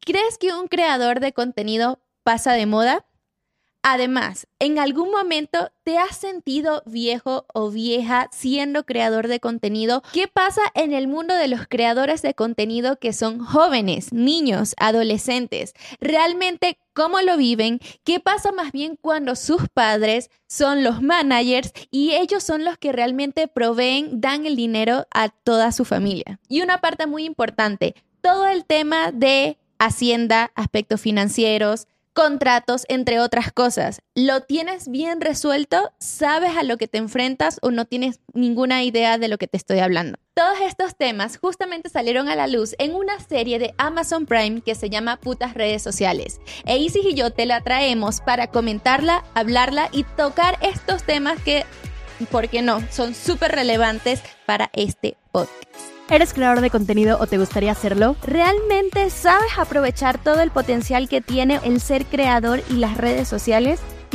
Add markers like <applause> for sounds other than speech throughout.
¿Crees que un creador de contenido pasa de moda? Además, ¿en algún momento te has sentido viejo o vieja siendo creador de contenido? ¿Qué pasa en el mundo de los creadores de contenido que son jóvenes, niños, adolescentes? ¿Realmente cómo lo viven? ¿Qué pasa más bien cuando sus padres son los managers y ellos son los que realmente proveen, dan el dinero a toda su familia? Y una parte muy importante, todo el tema de hacienda, aspectos financieros, contratos, entre otras cosas. ¿Lo tienes bien resuelto? ¿Sabes a lo que te enfrentas o no tienes ninguna idea de lo que te estoy hablando? Todos estos temas justamente salieron a la luz en una serie de Amazon Prime que se llama Putas Redes Sociales. E Isis y yo te la traemos para comentarla, hablarla y tocar estos temas que, ¿por qué no?, son súper relevantes para este podcast. ¿Eres creador de contenido o te gustaría hacerlo? ¿Realmente sabes aprovechar todo el potencial que tiene el ser creador y las redes sociales?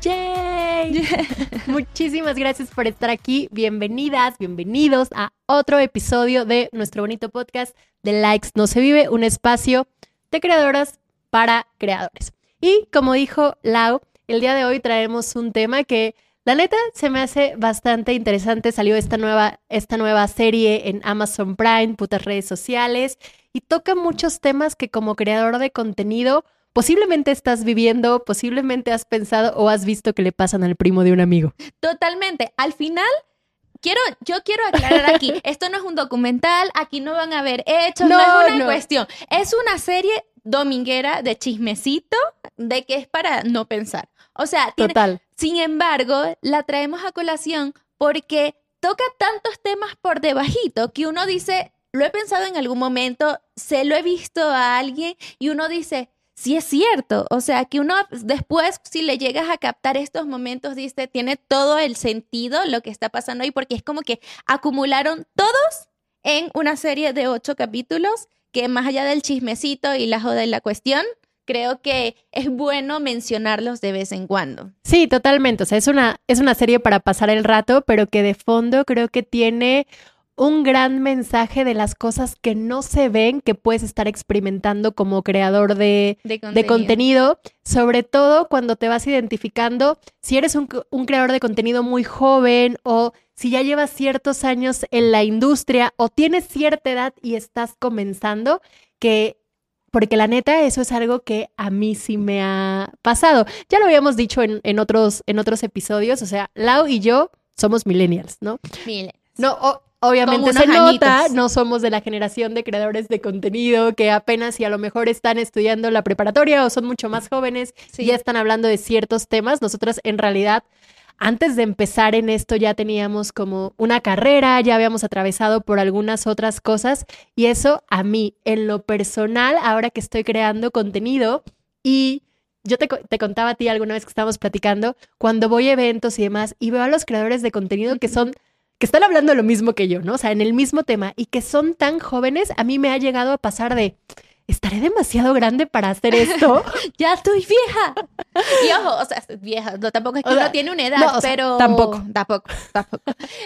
¡Yay! <laughs> Muchísimas gracias por estar aquí. Bienvenidas, bienvenidos a otro episodio de nuestro bonito podcast de Likes No Se Vive, un espacio de creadoras para creadores. Y como dijo Lau, el día de hoy traemos un tema que la neta se me hace bastante interesante. Salió esta nueva, esta nueva serie en Amazon Prime, putas redes sociales, y toca muchos temas que como creador de contenido posiblemente estás viviendo, posiblemente has pensado o has visto que le pasan al primo de un amigo. Totalmente. Al final, quiero, yo quiero aclarar aquí, <laughs> esto no es un documental, aquí no van a haber hechos, no, es una cuestión. Es una serie dominguera de chismecito de que es para no pensar. O sea, Total. sin embargo, la traemos a colación porque toca tantos temas por debajito que uno dice, lo he pensado en algún momento, se lo he visto a alguien y uno dice, sí es cierto. O sea, que uno después, si le llegas a captar estos momentos, dice, tiene todo el sentido lo que está pasando ahí, porque es como que acumularon todos en una serie de ocho capítulos que más allá del chismecito y la joda y la cuestión, creo que es bueno mencionarlos de vez en cuando. Sí, totalmente. O sea, es una, es una serie para pasar el rato, pero que de fondo creo que tiene un gran mensaje de las cosas que no se ven que puedes estar experimentando como creador de, contenido. sobre todo cuando te vas identificando si eres un, un, creador de contenido muy joven o si ya llevas ciertos años en la industria o tienes cierta edad y estás comenzando, que porque la neta, eso es algo que a mí sí me ha pasado. Ya lo habíamos dicho en, en otros, en otros episodios, o sea, Lau y yo somos millennials, ¿no? Millennials. No, obviamente se nota, no somos de la generación de creadores de contenido que apenas y a lo mejor están estudiando la preparatoria o son mucho más jóvenes y ya están hablando de ciertos temas. Nosotras en realidad antes de empezar en esto ya teníamos como una carrera, ya habíamos atravesado por algunas otras cosas y eso a mí, en lo personal, ahora que estoy creando contenido y yo te, te, contaba a ti alguna vez que estábamos platicando, cuando voy a eventos y demás y veo a los creadores de contenido que son que están hablando lo mismo que yo, ¿no? O sea, en el mismo tema y que son tan jóvenes, a mí me ha llegado a pasar de, ¿estaré demasiado grande para hacer esto? <laughs> ya estoy vieja. Y ojo, o sea, vieja, no, tampoco es que uno tiene una edad, pero... tampoco. Tampoco, tampoco.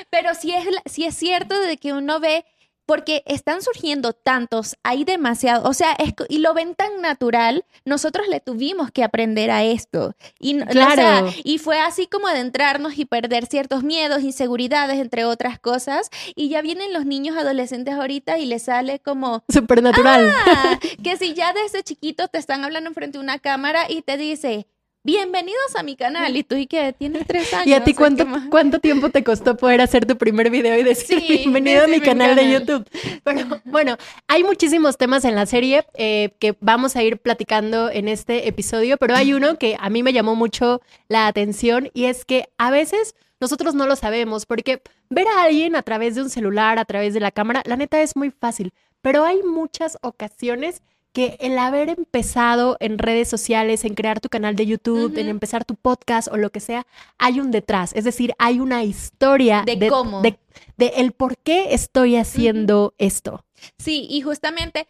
Pero sí es, sí es cierto de que uno ve porque están surgiendo tantos, hay demasiado, o sea, y lo ven tan natural, nosotros le tuvimos que aprender a esto. Y, claro. y fue así como adentrarnos y perder ciertos miedos, inseguridades, entre otras cosas. Y ya vienen los niños adolescentes ahorita y les sale como... Supernatural. Ah, que si ya desde chiquito te están hablando frente a una cámara y te dice, bienvenidos a mi canal. Y tú, ¿y qué? Tienes tres años. <laughs> ¿Y a ti cuánto, cuánto tiempo te costó poder hacer tu primer video y decir bienvenido a mi canal, de YouTube? Pero bueno, hay muchísimos temas en la serie eh, que vamos a ir platicando en este episodio, pero hay uno que a mí me llamó mucho la atención y es que a veces nosotros no lo sabemos porque ver a alguien a través de un celular, a través de la cámara, la neta es muy fácil, pero hay muchas ocasiones que el haber empezado en redes sociales, en crear tu canal de YouTube, en empezar tu podcast o lo que sea, hay un detrás. Es decir, hay una historia de, cómo. De, el por qué estoy haciendo esto. Sí, y justamente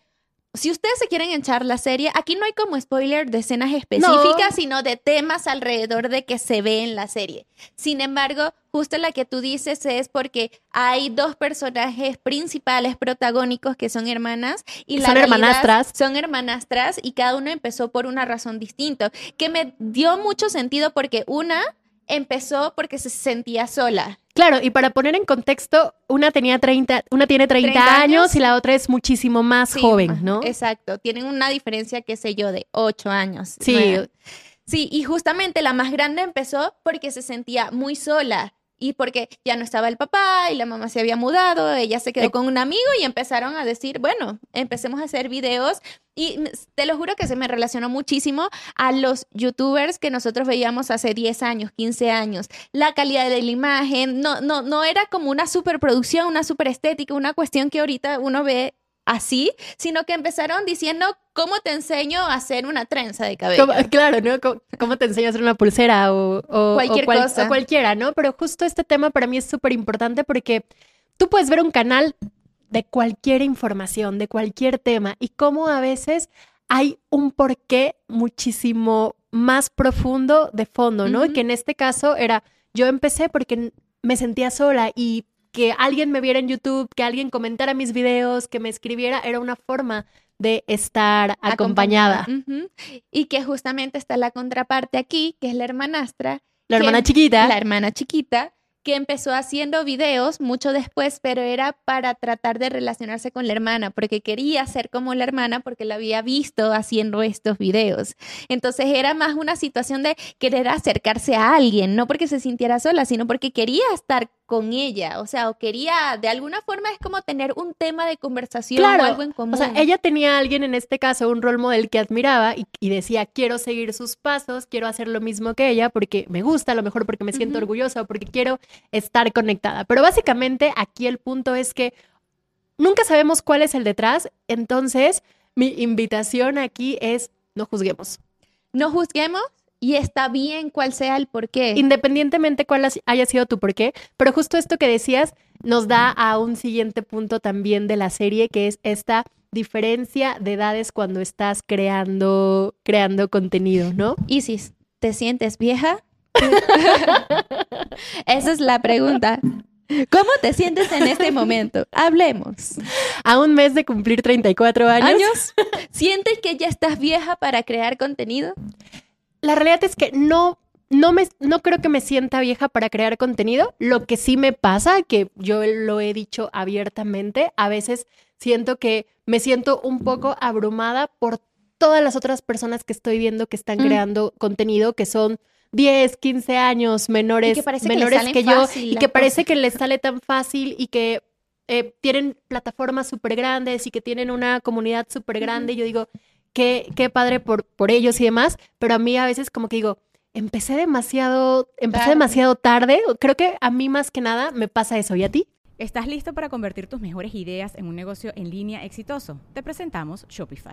si ustedes se quieren echar la serie, aquí no hay como spoiler de escenas específicas, sino de temas alrededor de que se ve en la serie. Sin embargo, justo la que tú dices es porque hay dos personajes principales protagónicos que son hermanas y son hermanastras. Son hermanastras y cada uno empezó por una razón distinta, que me dio mucho sentido porque una empezó porque se sentía sola. Claro, y para poner en contexto, una tenía 30, una tiene 30, años, y la otra es muchísimo más joven, ¿no? Exacto, tienen una diferencia, qué sé yo, de 8 años. Sí. Sí, y justamente la más grande empezó porque se sentía muy sola y porque ya no estaba el papá y la mamá se había mudado, ella se quedó con un amigo y empezaron a decir, bueno, empecemos a hacer videos y te lo juro que se me relacionó muchísimo a los youtubers que nosotros veíamos hace 10 años, 15 años. La calidad de la imagen, no, no, no era como una superproducción, una super estética, una cuestión que ahorita uno ve así, sino que empezaron diciendo cómo te enseño a hacer una trenza de cabello. claro, ¿no? ¿Cómo, te enseño a hacer una pulsera o, Cualquier cosa. o cualquiera, ¿no? Pero justo este tema para mí es súper importante porque tú puedes ver un canal de cualquier información, de cualquier tema y cómo a veces hay un porqué muchísimo más profundo de fondo, ¿no? Y que en este caso era, yo empecé porque me sentía sola y que alguien me viera en YouTube, que alguien comentara mis videos, que me escribiera, era una forma de estar acompañada. Y que justamente está la contraparte aquí, que es la hermanastra. La hermana chiquita. La hermana chiquita, que empezó haciendo videos mucho después, pero era para tratar de relacionarse con la hermana, porque quería ser como la hermana, porque la había visto haciendo estos videos. Entonces era más una situación de querer acercarse a alguien, no porque se sintiera sola, sino porque quería estar con ella, o sea, o quería, de alguna forma es como tener un tema de conversación o algo en común. O sea, ella tenía a alguien, en este caso, un rol model que admiraba y, decía, quiero seguir sus pasos, quiero hacer lo mismo que ella porque me gusta, a lo mejor porque me siento orgullosa o porque quiero estar conectada. Pero básicamente aquí el punto es que nunca sabemos cuál es el detrás, entonces mi invitación aquí es no juzguemos. No juzguemos, y está bien cuál sea el porqué. Independientemente cuál haya sido tu porqué, pero justo esto que decías nos da a un siguiente punto también de la serie, que es esta diferencia de edades cuando estás creando, creando contenido, ¿no? Isis, ¿te sientes vieja? <laughs> Esa es la pregunta. ¿Cómo te sientes en este momento? Hablemos. A un mes de cumplir 34 años. ¿Años? ¿Sientes que ya estás vieja para crear contenido? La realidad es que no, no, me, no creo que me sienta vieja para crear contenido. Lo que sí me pasa, que yo lo he dicho abiertamente, a veces siento que me siento un poco abrumada por todas las otras personas que estoy viendo que están mm. creando contenido, que son 10, 15 años menores, que, menores que, yo, y que parece que les sale tan fácil y que eh, tienen plataformas súper grandes y que tienen una comunidad súper grande. Yo digo, qué, padre por, por ellos y demás, pero a mí a veces como que digo, empecé demasiado, empecé demasiado tarde. Creo que a mí más que nada me pasa eso. ¿Y a ti? ¿Estás listo para convertir tus mejores ideas en un negocio en línea exitoso? Te presentamos Shopify.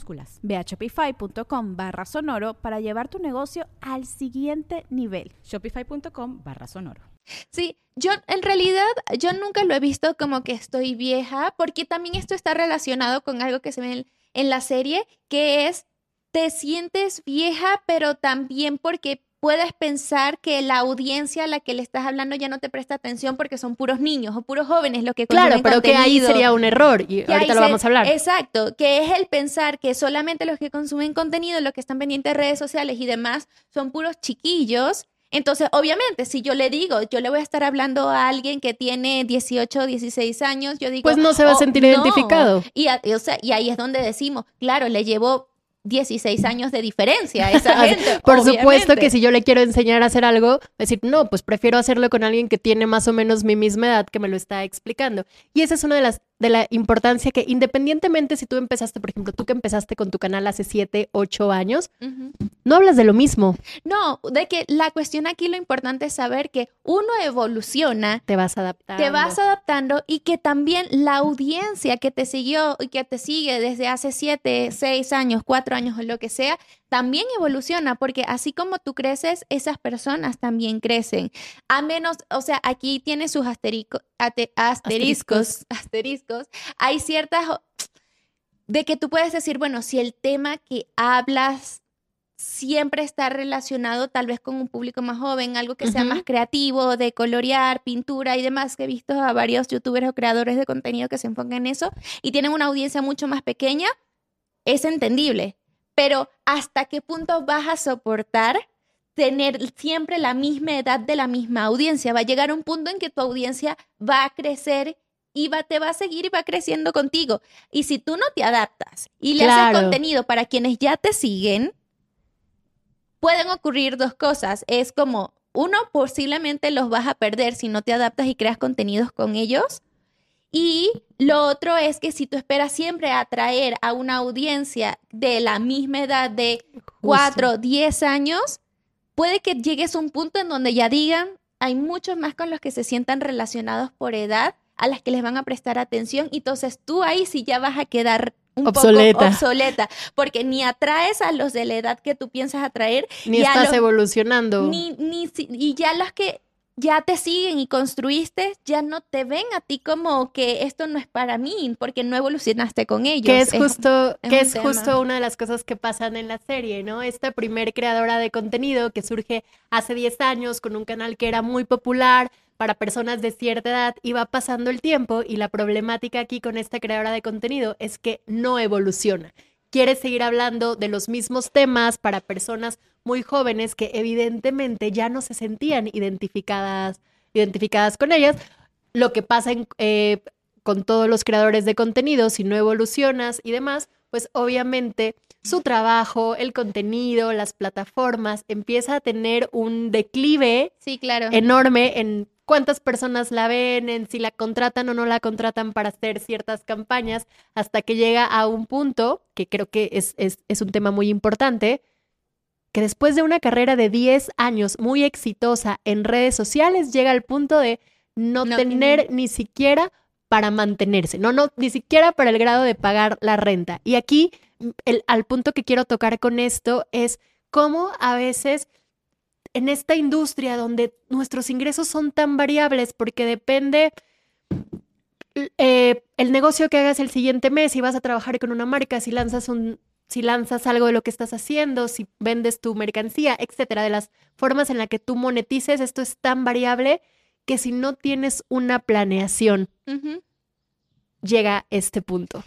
Ve a shopify.com barra sonoro para llevar tu negocio al siguiente nivel. Shopify.com barra sonoro. Sí, yo en realidad yo nunca lo he visto como que estoy vieja, porque también esto está relacionado con algo que se ve en la serie, que es te sientes vieja, pero también porque puedes pensar que la audiencia a la que le estás hablando ya no te presta atención porque son puros niños o puros jóvenes lo que Claro, pero que ahí sería un error y ahorita lo vamos a hablar. Exacto, que es el pensar que solamente los que consumen contenido, los que están pendientes de redes sociales y demás son puros chiquillos. Entonces, obviamente, si yo le digo, yo le voy a estar hablando a alguien que tiene 18 o 16 años, yo digo... Pues no se va a oh, sentir identificado. Y, y ahí es donde decimos, claro, le llevo 16 años de diferencia a <laughs> esa gente. Por supuesto que si yo le quiero enseñar a hacer algo, decir, no, pues prefiero hacerlo con alguien que tiene más o menos mi misma edad que me lo está explicando. Y esa es una de las de la importancia que independientemente si tú empezaste, por ejemplo, tú que empezaste con tu canal hace 7, 8 años, no hablas de lo mismo. No, de que la cuestión aquí lo importante es saber que uno evoluciona. Te vas adaptando. Te vas adaptando y que también la audiencia que te siguió y que te sigue desde hace 7, 6 años, 4 años o lo que sea, también evoluciona, porque así como tú creces, esas personas también crecen. A menos, o sea, aquí tiene sus asteriscos, asteriscos, <laughs> asteriscos. Hay ciertas de que tú puedes decir, bueno, si el tema que hablas siempre está relacionado tal vez con un público más joven, algo que sea más creativo, de colorear, pintura y demás, que he visto a varios youtubers o creadores de contenido que se enfocan en eso y tienen una audiencia mucho más pequeña, es entendible pero ¿hasta qué punto vas a soportar tener siempre la misma edad de la misma audiencia? Va a llegar un punto en que tu audiencia va a crecer y va, te va a seguir y va creciendo contigo. Y si tú no te adaptas y le haces contenido para quienes ya te siguen, pueden ocurrir dos cosas. Es como, uno, posiblemente los vas a perder si no te adaptas y creas contenidos con ellos. Y lo otro es que si tú esperas siempre atraer a una audiencia de la misma edad de 4, 10 años, puede que llegues a un punto en donde ya digan, hay muchos más con los que se sientan relacionados por edad, a las que les van a prestar atención, y entonces tú ahí sí ya vas a quedar un obsoleta. poco obsoleta, porque ni atraes a los de la edad que tú piensas atraer, ni estás evolucionando. Ni, ni, y ya los que ya te siguen y construiste, ya no te ven a ti como que esto no es para mí, porque no evolucionaste con ellos. Que es justo, que es justo una de las cosas que pasan en la serie, ¿no? Esta primer creadora de contenido que surge hace 10 años con un canal que era muy popular para personas de cierta edad y va pasando el tiempo y la problemática aquí con esta creadora de contenido es que no evoluciona quiere seguir hablando de los mismos temas para personas muy jóvenes que evidentemente ya no se sentían identificadas, identificadas con ellas. Lo que pasa eh, con todos los creadores de contenido, si no evolucionas y demás, pues obviamente su trabajo, el contenido, las plataformas, empieza a tener un declive sí, claro. enorme en cuántas personas la ven, en si la contratan o no la contratan para hacer ciertas campañas, hasta que llega a un punto, que creo que es, es, un tema muy importante, que después de una carrera de 10 años muy exitosa en redes sociales, llega al punto de no, tener ni siquiera para mantenerse, no, no, ni siquiera para el grado de pagar la renta. Y aquí, el, al punto que quiero tocar con esto es cómo a veces en esta industria donde nuestros ingresos son tan variables porque depende eh, el negocio que hagas el siguiente mes, si vas a trabajar con una marca, si lanzas un, si lanzas algo de lo que estás haciendo, si vendes tu mercancía, etcétera, de las formas en las que tú monetices, esto es tan variable que si no tienes una planeación, llega este punto.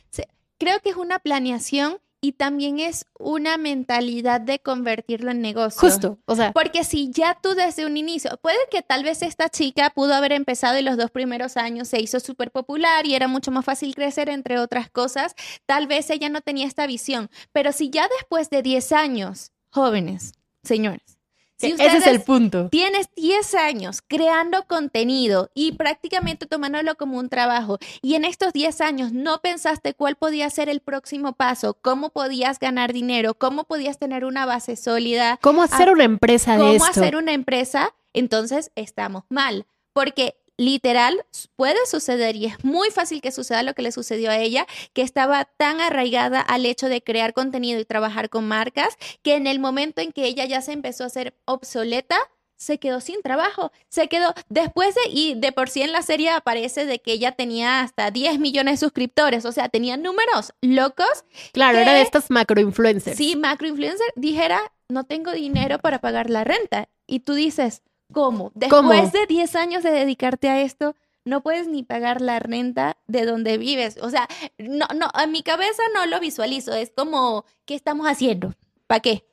creo que es una planeación y también es una mentalidad de convertirlo en negocio. Justo, o sea. Porque si ya tú desde un inicio, puede que tal vez esta chica pudo haber empezado y los dos primeros años se hizo súper popular y era mucho más fácil crecer, entre otras cosas, tal vez ella no tenía esta visión, pero si ya después de 10 años, jóvenes, señores, ese es el punto. Tienes 10 años creando contenido y prácticamente tomándolo como un trabajo y en estos 10 años no pensaste cuál podía ser el próximo paso, cómo podías ganar dinero, cómo podías tener una base sólida. ¿Cómo hacer una empresa de esto? ¿Cómo hacer una empresa? Entonces estamos mal, porque literal puede suceder y es muy fácil que suceda lo que le sucedió a ella, que estaba tan arraigada al hecho de crear contenido y trabajar con marcas, que en el momento en que ella ya se empezó a ser obsoleta, se quedó sin trabajo, se quedó después de, y de por sí en la serie aparece de que ella tenía hasta 10 millones de suscriptores, o sea, tenía números locos. Claro, era de estas macro influencers. Sí, macro influencer, dijera, no tengo dinero para pagar la renta. Y tú dices, ¿Cómo? Después de 10 años de dedicarte a esto, no puedes ni pagar la renta de donde vives. O sea, no, no, a mi cabeza no lo visualizo. Es como, ¿qué estamos haciendo? ¿Para qué?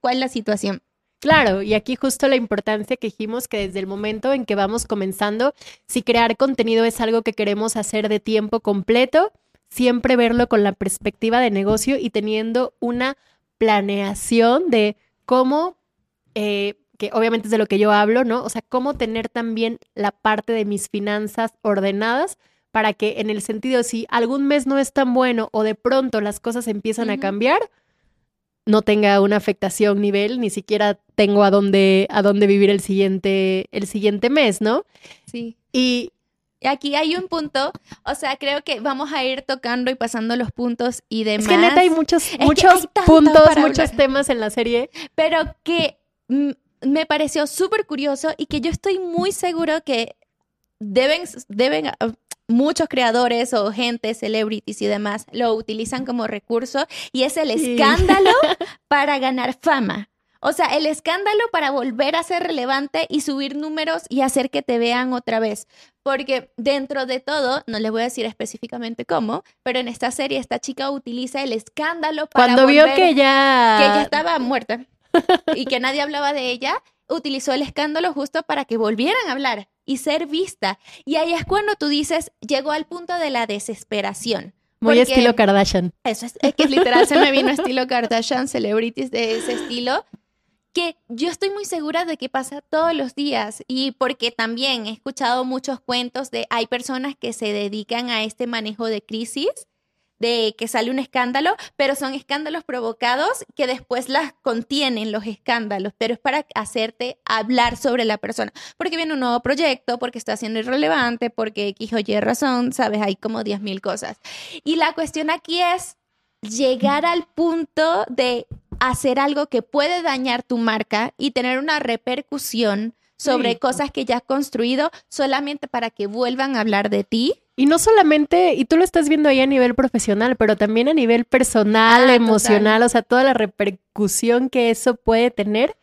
¿Cuál es la situación? Claro, y aquí justo la importancia que dijimos que desde el momento en que vamos comenzando, si crear contenido es algo que queremos hacer de tiempo completo, siempre verlo con la perspectiva de negocio y teniendo una planeación de cómo eh, que obviamente es de lo que yo hablo, ¿no? O sea, cómo tener también la parte de mis finanzas ordenadas para que en el sentido, si algún mes no es tan bueno o de pronto las cosas empiezan a cambiar, no tenga una afectación nivel, ni siquiera tengo a dónde, a dónde vivir el siguiente, el siguiente mes, ¿no? Sí. Y aquí hay un punto, o sea, creo que vamos a ir tocando y pasando los puntos y demás. Es que neta hay muchos, muchos puntos, muchos temas en la serie. Pero que mm, me pareció súper curioso y que yo estoy muy seguro que deben, deben, ah, muchos creadores o gente, celebrities y demás, lo utilizan como recurso y es el escándalo <laughs> para ganar fama. O sea, el escándalo para volver a ser relevante y subir números y hacer que te vean otra vez. Porque dentro de todo, no les voy a decir específicamente cómo, pero en esta serie esta chica utiliza el escándalo para Cuando vio que ya... Que ella estaba muerta <laughs> y que nadie hablaba de ella, utilizó el escándalo justo para que volvieran a hablar y ser vista. Y ahí es cuando tú dices, llegó al punto de la desesperación. Muy estilo Kardashian. Eso es, es que literal se me vino <laughs> estilo Kardashian, celebrities de ese estilo, que yo estoy muy segura de que pasa todos los días y porque también he escuchado muchos cuentos de hay personas que se dedican a este manejo de crisis de que sale un escándalo, pero son escándalos provocados que después las contienen los escándalos, pero es para hacerte hablar sobre la persona, porque viene un nuevo proyecto, porque está siendo irrelevante, porque X o Y razón, sabes, hay como 10.000 cosas. Y la cuestión aquí es llegar al punto de hacer algo que puede dañar tu marca y tener una repercusión sobre cosas que ya has construido solamente para que vuelvan a hablar de ti y no solamente, y tú lo estás viendo ahí a nivel profesional, pero también a nivel personal, ah, emocional, o sea, toda la repercusión que eso puede tener.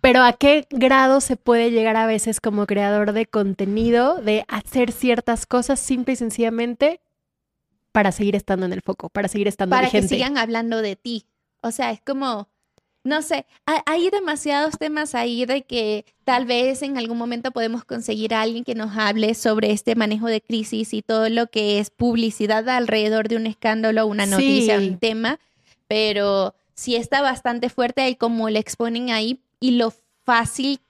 Pero a qué grado se puede llegar a veces como creador de contenido de hacer ciertas cosas simple y sencillamente para seguir estando en el foco, para seguir estando Para que sigan hablando de ti. O sea, es como, no sé, hay demasiados temas ahí de que tal vez en algún momento podemos conseguir a alguien que nos hable sobre este manejo de crisis y todo lo que es publicidad alrededor de un escándalo, una noticia, un tema, pero sí está bastante fuerte el cómo le exponen ahí y lo fácil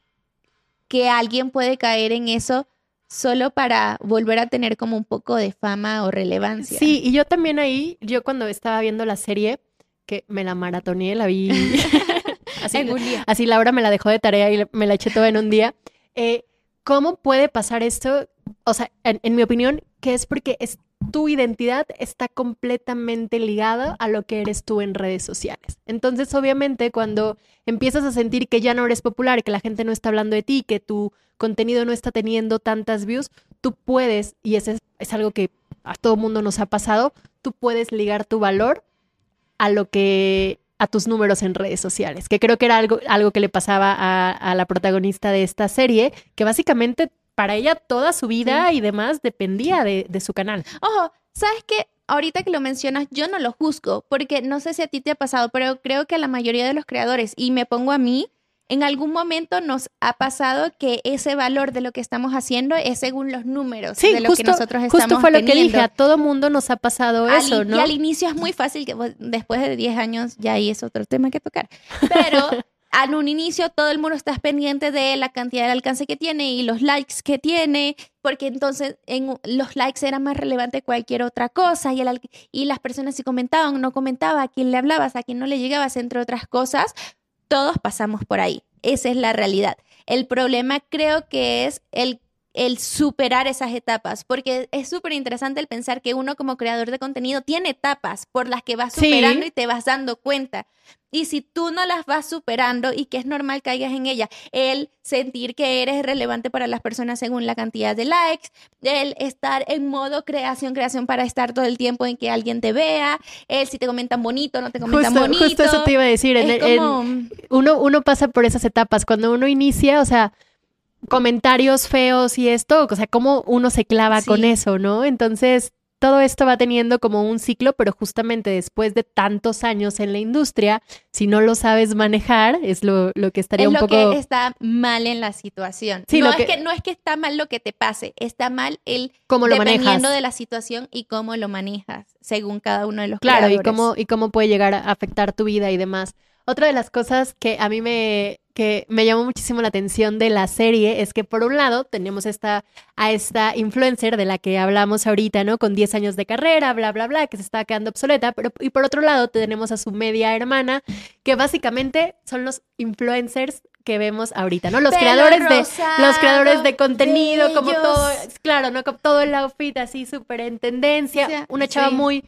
que alguien puede caer en eso solo para volver a tener como un poco de fama o relevancia. Sí, y yo también ahí, yo cuando estaba viendo la serie, que me la maratoneé, la vi <laughs> así, en un día. Así Laura me la dejó de tarea y me la eché toda en un día. Eh, ¿Cómo puede pasar esto? O sea, en, mi opinión, que es porque es, tu identidad está completamente ligada a lo que eres tú en redes sociales. Entonces, obviamente, cuando empiezas a sentir que ya no eres popular, que la gente no está hablando de ti, que tu contenido no está teniendo tantas views, tú puedes, y ese es, es algo que a todo mundo nos ha pasado, tú puedes ligar tu valor a lo que a tus números en redes sociales, que creo que era algo, algo que le pasaba a, la protagonista de esta serie, que básicamente para ella toda su vida y demás dependía de, de su canal. Ojo, ¿sabes qué? ahorita que lo mencionas, yo no lo juzgo, porque no sé si a ti te ha pasado, pero creo que a la mayoría de los creadores, y me pongo a mí, en algún momento nos ha pasado que ese valor de lo que estamos haciendo es según los números de lo que nosotros estamos justo fue lo que dije, a todo mundo nos ha pasado eso, ¿no? Y al inicio es muy fácil, que después de 10 años ya ahí es otro tema que tocar, pero <laughs> en un inicio todo el mundo está pendiente de la cantidad de alcance que tiene y los likes que tiene, porque entonces en, los likes eran más relevantes que cualquier otra cosa y, el, y las personas si comentaban, no comentaban, a quién le hablabas, a quién no le llegabas, entre otras cosas, todos pasamos por ahí. Esa es la realidad. El problema creo que es el, el superar esas etapas, porque es súper interesante el pensar que uno como creador de contenido tiene etapas por las que vas superando y te vas dando cuenta. Y si tú no las vas superando y que es normal caigas en ella, el sentir que eres relevante para las personas según la cantidad de likes, el estar en modo creación, creación para estar todo el tiempo en que alguien te vea, el si te comentan bonito, no te comentan bonito. Justo eso te iba a decir. uno, uno pasa por esas etapas. Cuando uno inicia, o sea, comentarios feos y esto, o sea, cómo uno se clava con eso, ¿no? Entonces, todo esto va teniendo como un ciclo, pero justamente después de tantos años en la industria, si no lo sabes manejar, es lo, que estaría un poco... Es lo que está mal en la situación. no, es que... no es que está mal lo que te pase, está mal el... Cómo lo dependiendo de la situación y cómo lo manejas, según cada uno de los Claro, y cómo, y cómo puede llegar a afectar tu vida y demás. Otra de las cosas que a mí me, que me llamó muchísimo la atención de la serie es que por un lado tenemos esta, a esta influencer de la que hablamos ahorita, ¿no? Con 10 años de carrera, bla, bla, bla, que se está quedando obsoleta, pero y por otro lado tenemos a su media hermana, que básicamente son los influencers que vemos ahorita, ¿no? Los creadores de los creadores de contenido, como todo, claro, ¿no? Como todo el outfit así súper en tendencia, una chava muy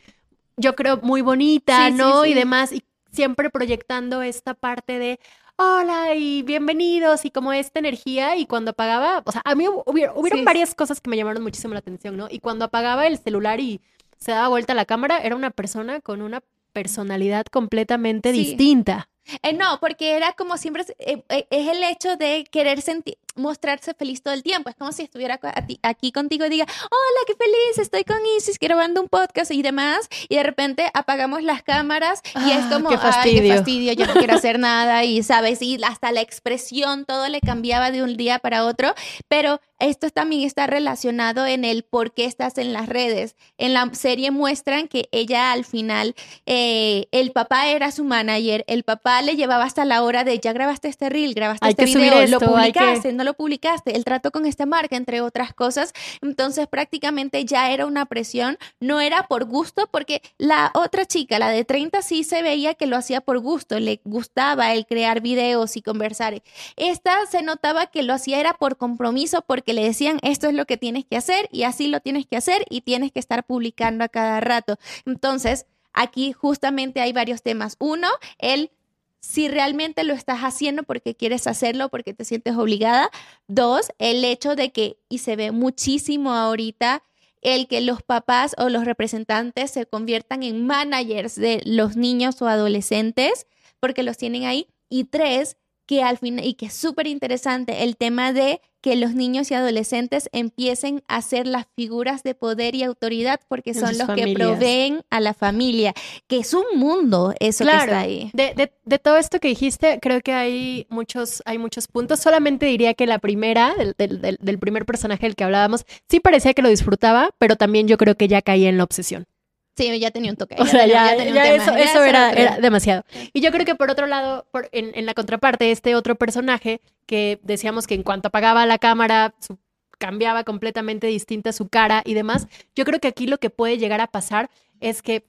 yo creo muy bonita, ¿no? y demás y siempre proyectando esta parte de hola y bienvenidos y como esta energía y cuando apagaba, o sea, a mí hubieron, varias cosas que me llamaron muchísimo la atención, ¿no? Y cuando apagaba el celular y se daba vuelta la cámara, era una persona con una personalidad completamente distinta. Eh, no, porque era como siempre, eh, eh, es el hecho de querer sentir, mostrarse feliz todo el tiempo. Es como si estuviera aquí contigo y diga, hola, qué feliz, estoy con Isis grabando un podcast y demás. Y de repente apagamos las cámaras y es ah, como, qué fastidio. qué fastidio, yo no quiero hacer nada. Y sabes, y hasta la expresión, todo le cambiaba de un día para otro. Pero esto también está relacionado en el por qué estás en las redes. En la serie muestran que ella al final, eh, el papá era su manager, el papá le llevaba hasta la hora de, ya grabaste este reel, grabaste este video, lo publicaste, no lo publicaste, el trato con esta marca, entre otras cosas. Entonces prácticamente ya era una presión, no era por gusto, porque la otra chica, la de 30, sí se veía que lo hacía por gusto, le gustaba el crear videos y conversar. Esta se notaba que lo hacía era por compromiso, porque le decían, esto es lo que tienes que hacer y así lo tienes que hacer y tienes que estar publicando a cada rato. Entonces, aquí justamente hay varios temas. Uno, el si realmente lo estás haciendo porque quieres hacerlo, porque te sientes obligada. Dos, el hecho de que, y se ve muchísimo ahorita, el que los papás o los representantes se conviertan en managers de los niños o adolescentes, porque los tienen ahí. Y tres, que al final, y que es súper interesante, el tema de que los niños y adolescentes empiecen a ser las figuras de poder y autoridad porque son los que proveen a la familia, que es un mundo eso que está ahí. De, de, todo esto que dijiste, creo que hay muchos, hay muchos puntos. Solamente diría que la primera, del, del primer personaje del que hablábamos, sí parecía que lo disfrutaba, pero también yo creo que ya caía en la obsesión. Sí, ya tenía un toque. O sea, ya, eso, era, demasiado. Y yo creo que por otro lado, por, en, la contraparte, este otro personaje que decíamos que en cuanto apagaba la cámara, cambiaba completamente distinta su cara y demás, yo creo que aquí lo que puede llegar a pasar es que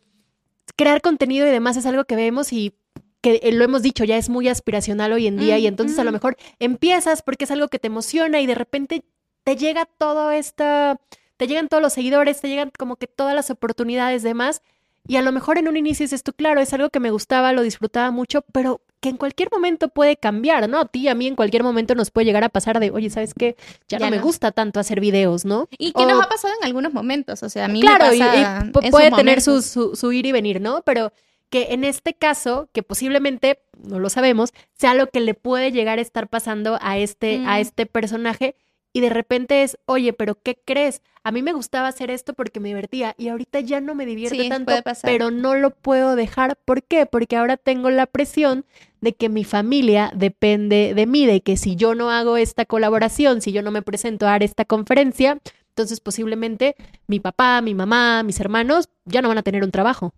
crear contenido y demás es algo que vemos y que eh, lo hemos dicho, ya es muy aspiracional hoy en día y mm, entonces a lo mejor empiezas porque es algo que te emociona y de repente te llega todo esta te llegan todos los seguidores, te llegan como que todas las oportunidades demás. Y a lo mejor en un inicio dices tú, claro, es algo que me gustaba, lo disfrutaba mucho, pero que en cualquier momento puede cambiar, ¿no? A ti, a mí en cualquier momento nos puede llegar a pasar de, oye, ¿sabes qué? Ya, no, me gusta tanto hacer videos, ¿no? Y que nos ha pasado en algunos momentos, o sea, a mí claro, me pasa y, puede tener su, su, ir y venir, ¿no? Pero que en este caso, que posiblemente, no lo sabemos, sea lo que le puede llegar a estar pasando a este, a este personaje y de repente es, oye, pero ¿qué crees? A mí me gustaba hacer esto porque me divertía y ahorita ya no me divierte tanto, pero no lo puedo dejar. ¿Por qué? Porque ahora tengo la presión de que mi familia depende de mí, de que si yo no hago esta colaboración, si yo no me presento a dar esta conferencia, entonces posiblemente mi papá, mi mamá, mis hermanos ya no van a tener un trabajo.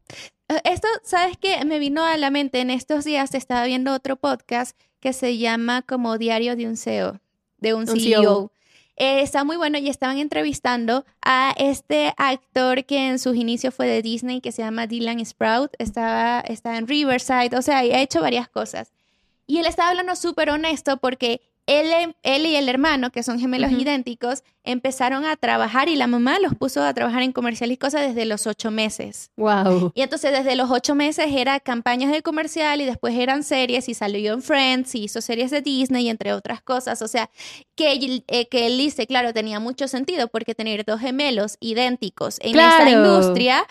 Eh, esto, ¿sabes qué? Me vino a la mente en estos días, estaba viendo otro podcast que se llama como Diario de un CEO, de un, CEO. Eh, está muy bueno y estaban entrevistando a este actor que en sus inicios fue de Disney, que se llama Dylan Sprout, estaba, está en Riverside, o sea, ha hecho varias cosas. Y él estaba hablando súper honesto porque él, él, y el hermano, que son gemelos idénticos, empezaron a trabajar y la mamá los puso a trabajar en comercial y cosas desde los ocho meses. Wow. Y entonces desde los ocho meses era campañas de comercial y después eran series y salió en Friends y hizo series de Disney y entre otras cosas. O sea, que, eh, que él dice, claro, tenía mucho sentido porque tener dos gemelos idénticos en esta industria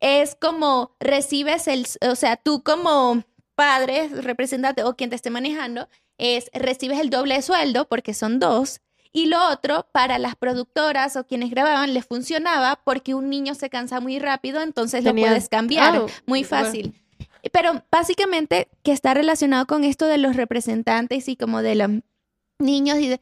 es como recibes el, o sea, tú como padre, representante o quien te esté manejando, es recibes el doble de sueldo porque son dos. Y lo otro, para las productoras o quienes grababan, les funcionaba porque un niño se cansa muy rápido, entonces lo puedes cambiar muy fácil. Pero básicamente que está relacionado con esto de los representantes y como de los niños y de,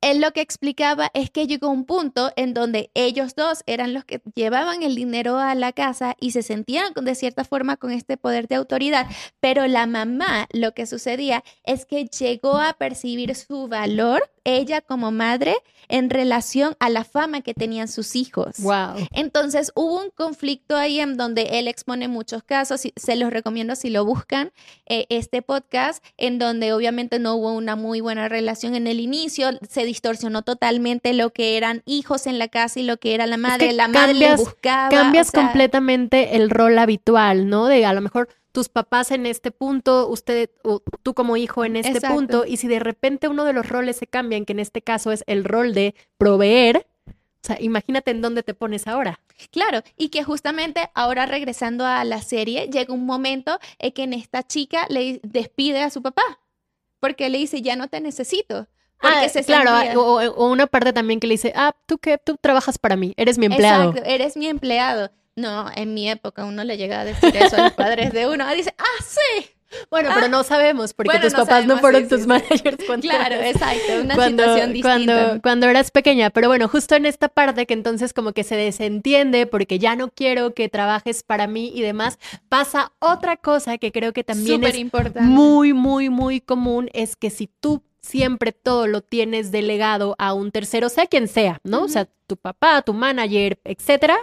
él lo que explicaba es que llegó un punto en donde ellos dos eran los que llevaban el dinero a la casa y se sentían de cierta forma con este poder de autoridad, pero la mamá lo que sucedía es que llegó a percibir su valor ella como madre en relación a la fama que tenían sus hijos. Wow. Entonces hubo un conflicto ahí en donde él expone muchos casos, y se los recomiendo si lo buscan, eh, este podcast, en donde obviamente no hubo una muy buena relación en el inicio, se distorsionó totalmente lo que eran hijos en la casa y lo que era la madre, la madre le buscaba. Cambias completamente el rol habitual, ¿no? De a lo mejor tus papás en este punto, usted, o tú como hijo en este punto, y si de repente uno de los roles se cambian, que en este caso es el rol de proveer, o sea, imagínate en dónde te pones ahora. Claro, y que justamente ahora regresando a la serie, llega un momento en que en esta chica le despide a su papá, porque le dice, ya no te necesito. Porque ah, se claro, o, o, una parte también que le dice, ah, tú qué, tú trabajas para mí, eres mi empleado. Exacto, eres mi empleado. No, en mi época uno le llega a decir eso a los padres de uno. Dice, ah, sí. Bueno, pero ah, no sabemos porque tus papás no fueron tus managers cuando Claro, exacto, una situación distinta. Cuando, cuando eras pequeña, pero bueno, justo en esta parte que entonces como que se desentiende porque ya no quiero que trabajes para mí y demás, pasa otra cosa que creo que también es muy, muy, muy común, es que si tú siempre todo lo tienes delegado a un tercero, sea quien sea, ¿no? O sea, tu papá, tu manager, etcétera,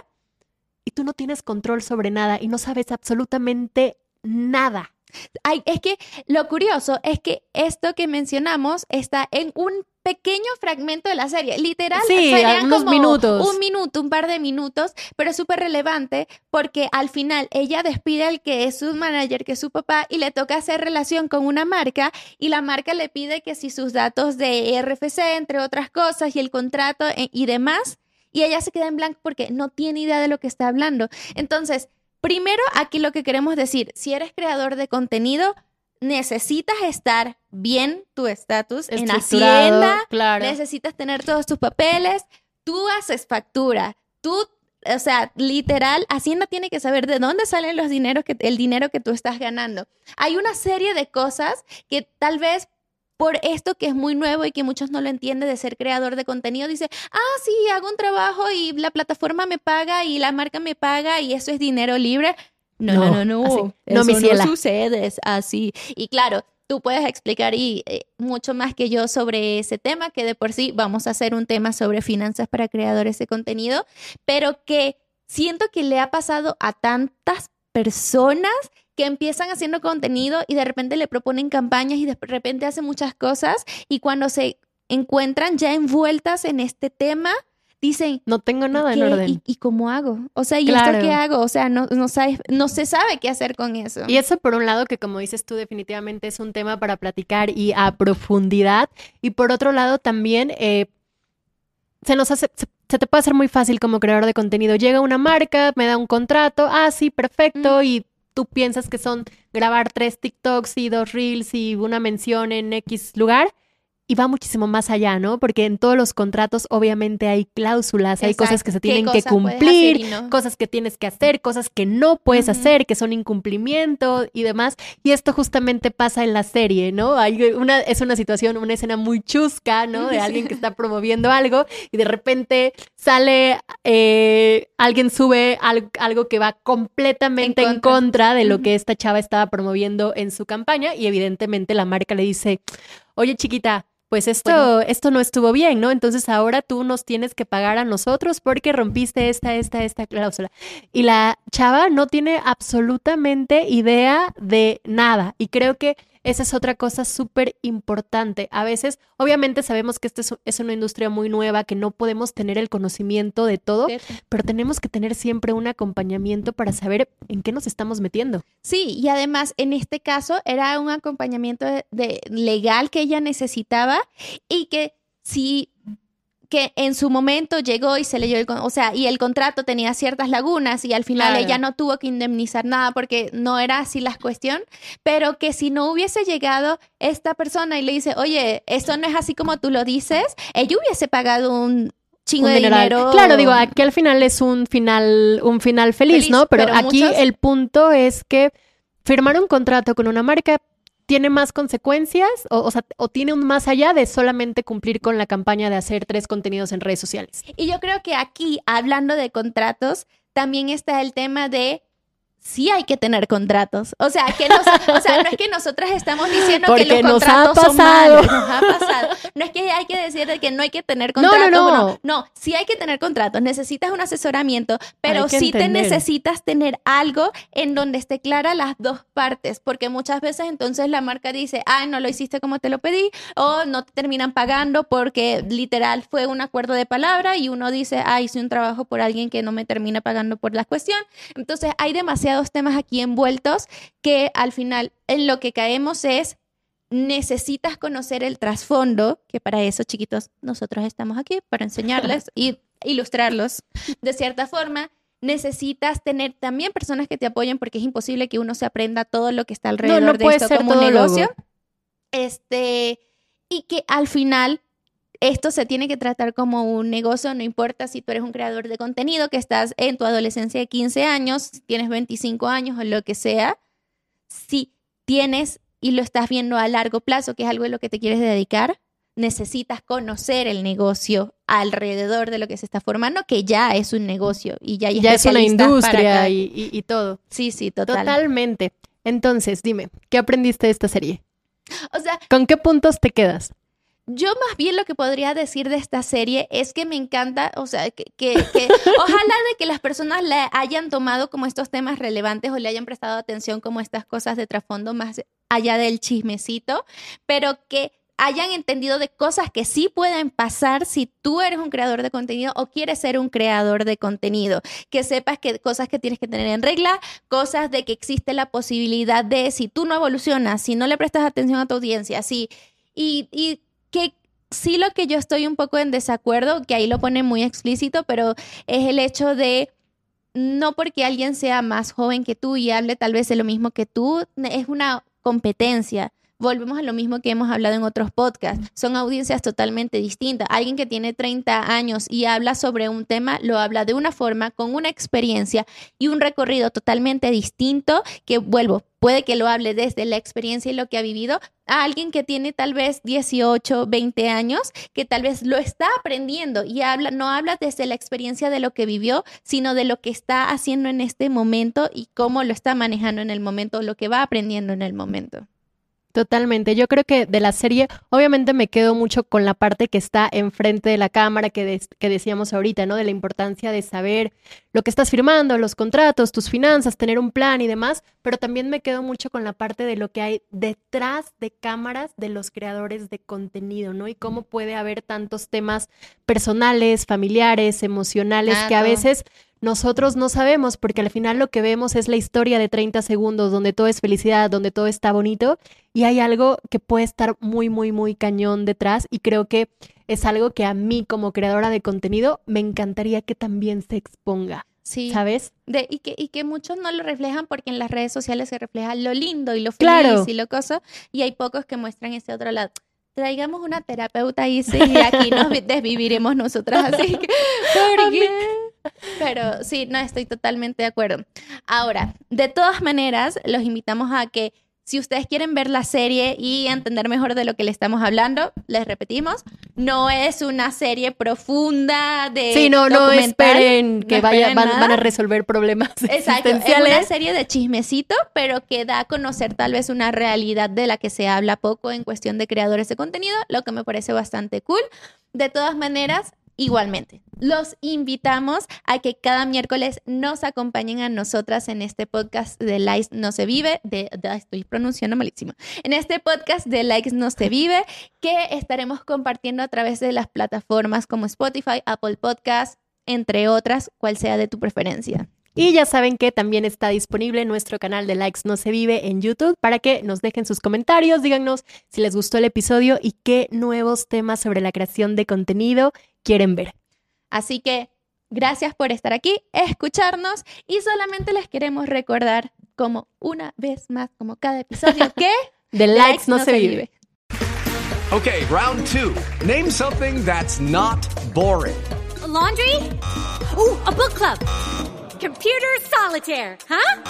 y tú no tienes control sobre nada y no sabes absolutamente nada. Ay, es que lo curioso es que esto que mencionamos está en un pequeño fragmento de la serie, literal, sí, unos minutos. un minuto, un par de minutos, pero súper relevante porque al final ella despide al que es su manager, que es su papá, y le toca hacer relación con una marca y la marca le pide que si sus datos de RFC, entre otras cosas, y el contrato eh, y demás, y ella se queda en blanco porque no tiene idea de lo que está hablando. Entonces, primero aquí lo que queremos decir, si eres creador de contenido, necesitas estar bien tu estatus en Hacienda, claro. necesitas tener todos tus papeles, tú haces factura, tú o sea, literal, Hacienda tiene que saber de dónde salen los dineros que, el dinero que tú estás ganando. Hay una serie de cosas que tal vez por esto que es muy nuevo y que muchos no lo entienden de ser creador de contenido, dice, ah, sí, hago un trabajo y la plataforma me paga y la marca me paga y eso es dinero libre. No, no, no, no. no, eso no sucede así. Y claro, tú puedes explicar y, eh, mucho más que yo sobre ese tema, que de por sí vamos a hacer un tema sobre finanzas para creadores de contenido, pero que siento que le ha pasado a tantas personas que empiezan haciendo contenido y de repente le proponen campañas y de repente hacen muchas cosas y cuando se encuentran ya envueltas en este tema, dicen, no tengo nada en orden. ¿Y, cómo hago? O sea, ¿y esto qué hago? O sea, no, no, sabes, no se sabe qué hacer con eso. Y eso por un lado, que como dices tú, definitivamente es un tema para platicar y a profundidad. Y por otro lado, también eh, se nos hace, se, te puede hacer muy fácil como creador de contenido. Llega una marca, me da un contrato, ah, sí, perfecto, y tú piensas que son grabar tres TikToks y dos Reels y una mención en X lugar y va muchísimo más allá, ¿no? Porque en todos los contratos obviamente hay cláusulas, hay cosas que se tienen que cumplir, cosas que tienes que hacer, cosas que no puedes hacer, que son incumplimiento y demás. Y esto justamente pasa en la serie, ¿no? Hay una, es una situación, una escena muy chusca, ¿no? De alguien que está <laughs> promoviendo algo y de repente sale, eh, alguien sube algo, que va completamente en contra, de lo que esta chava estaba promoviendo en su campaña y evidentemente la marca le dice, oye chiquita, pues esto, esto no estuvo bien, ¿no? Entonces ahora tú nos tienes que pagar a nosotros porque rompiste esta, esta, esta cláusula. Y la chava no tiene absolutamente idea de nada. Y creo que esa es otra cosa súper importante. A veces, obviamente sabemos que esta es, una industria muy nueva, que no podemos tener el conocimiento de todo, pero tenemos que tener siempre un acompañamiento para saber en qué nos estamos metiendo. Sí, y además en este caso era un acompañamiento de legal que ella necesitaba y que si que en su momento llegó y se leyó el, o sea, y el contrato tenía ciertas lagunas y al final ella no tuvo que indemnizar nada porque no era así la cuestión, pero que si no hubiese llegado esta persona y le dice, oye, esto no es así como tú lo dices, ella hubiese pagado un chingo de dinero. Claro, digo, aquí al final es un final, un final feliz, ¿no? Pero, aquí el punto es que firmar un contrato con una marca tiene más consecuencias o, sea, o tiene un más allá de solamente cumplir con la campaña de hacer tres contenidos en redes sociales. Y yo creo que aquí, hablando de contratos, también está el tema de sí hay que tener contratos. O sea, que no es que nosotras estamos diciendo que los contratos son malos. Nos ha pasado. No es que hay que decir que no hay que tener contratos. No, no, no. No, sí hay que tener contratos. Necesitas un asesoramiento, pero sí te necesitas tener algo en donde esté clara las dos partes, porque muchas veces entonces la marca dice, ay, no lo hiciste como te lo pedí, o no te terminan pagando porque literal fue un acuerdo de palabra y uno dice, ay, hice un trabajo por alguien que no me termina pagando por la cuestión. Entonces hay demasiado temas aquí envueltos que al final en lo que caemos es necesitas conocer el trasfondo, que para eso, chiquitos, nosotros estamos aquí para enseñarles <laughs> y ilustrarlos de cierta forma. Necesitas tener también personas que te apoyen porque es imposible que uno se aprenda todo lo que está alrededor de esto como un negocio. Este, y que al final esto se tiene que tratar como un negocio, no importa si tú eres un creador de contenido, que estás en tu adolescencia de 15 años, tienes 25 años o lo que sea, si tienes y lo estás viendo a largo plazo, que es algo de lo que te quieres dedicar, necesitas conocer el negocio alrededor de lo que se está formando, que ya es un negocio y ya hay Ya es una industria y, todo. Sí, sí, total. Totalmente. Entonces, dime, ¿qué aprendiste de esta serie? O sea, ¿con qué puntos te quedas? Yo más bien lo que podría decir de esta serie es que me encanta, o sea, que, <laughs> ojalá de que las personas le hayan tomado como estos temas relevantes o le hayan prestado atención como estas cosas de trasfondo más allá del chismecito, pero que hayan entendido de cosas que sí pueden pasar si tú eres un creador de contenido o quieres ser un creador de contenido. Que sepas que cosas que tienes que tener en regla, cosas de que existe la posibilidad de si tú no evolucionas, si no le prestas atención a tu audiencia, si y, y que sí lo que yo estoy un poco en desacuerdo, que ahí lo pone muy explícito, pero es el hecho de no porque alguien sea más joven que tú y hable tal vez de lo mismo que tú, es una competencia volvemos a lo mismo que hemos hablado en otros podcasts. Son audiencias totalmente distintas. Alguien que tiene 30 años y habla sobre un tema, lo habla de una forma, con una experiencia y un recorrido totalmente distinto que, vuelvo, puede que lo hable desde la experiencia y lo que ha vivido, a alguien que tiene tal vez 18, 20 años, que tal vez lo está aprendiendo y habla, no habla desde la experiencia de lo que vivió, sino de lo que está haciendo en este momento y cómo lo está manejando en el momento, lo que va aprendiendo en el momento. Totalmente. Yo creo que de la serie, obviamente me quedo mucho con la parte que está enfrente de la cámara que, que decíamos ahorita, ¿no? De la importancia de saber lo que estás firmando, los contratos, tus finanzas, tener un plan y demás, pero también me quedo mucho con la parte de lo que hay detrás de cámaras de los creadores de contenido, ¿no? Y cómo puede haber tantos temas personales, familiares, emocionales, que a veces nosotros no sabemos, porque al final lo que vemos es la historia de 30 segundos, donde todo es felicidad, donde todo está bonito, y hay algo que puede estar muy, muy, muy cañón detrás, y creo que es algo que a mí como creadora de contenido me encantaría que también se exponga. Sí. ¿Sabes? De, y, que, y que muchos no lo reflejan porque en las redes sociales se refleja lo lindo y lo feliz y lo cosa, y hay pocos que muestran ese otro lado traigamos una terapeuta y sí, aquí nos <laughs> desviviremos nosotras. Así que, <laughs> <laughs> Pero sí, no, estoy totalmente de acuerdo. Ahora, de todas maneras, los invitamos a que si ustedes quieren ver la serie y entender mejor de lo que le estamos hablando, les repetimos, no es una serie profunda de Sí, no, no esperen que vayan, van, a resolver problemas Exacto, es una serie de chismecito, pero que da a conocer tal vez una realidad de la que se habla poco en cuestión de creadores de contenido, lo que me parece bastante cool. De todas maneras, Igualmente, los invitamos a que cada miércoles nos acompañen a nosotras en este podcast de Likes No Se Vive, de, estoy pronunciando malísimo, en este podcast de Likes No Se Vive, que estaremos compartiendo a través de las plataformas como Spotify, Apple Podcasts, entre otras, cual sea de tu preferencia. Y ya saben que también está disponible nuestro canal de Likes No Se Vive en YouTube para que nos dejen sus comentarios, díganos si les gustó el episodio y qué nuevos temas sobre la creación de contenido quieren ver. Así que gracias por estar aquí, escucharnos y solamente les queremos recordar como una vez más, como cada episodio, <laughs> que de likes, no, se, vive. Okay, round two. Name something that's not boring. laundry? Ooh, a book club. Computer solitaire, huh?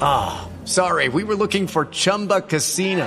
Ah, oh, sorry, we were looking for Chumba Casino.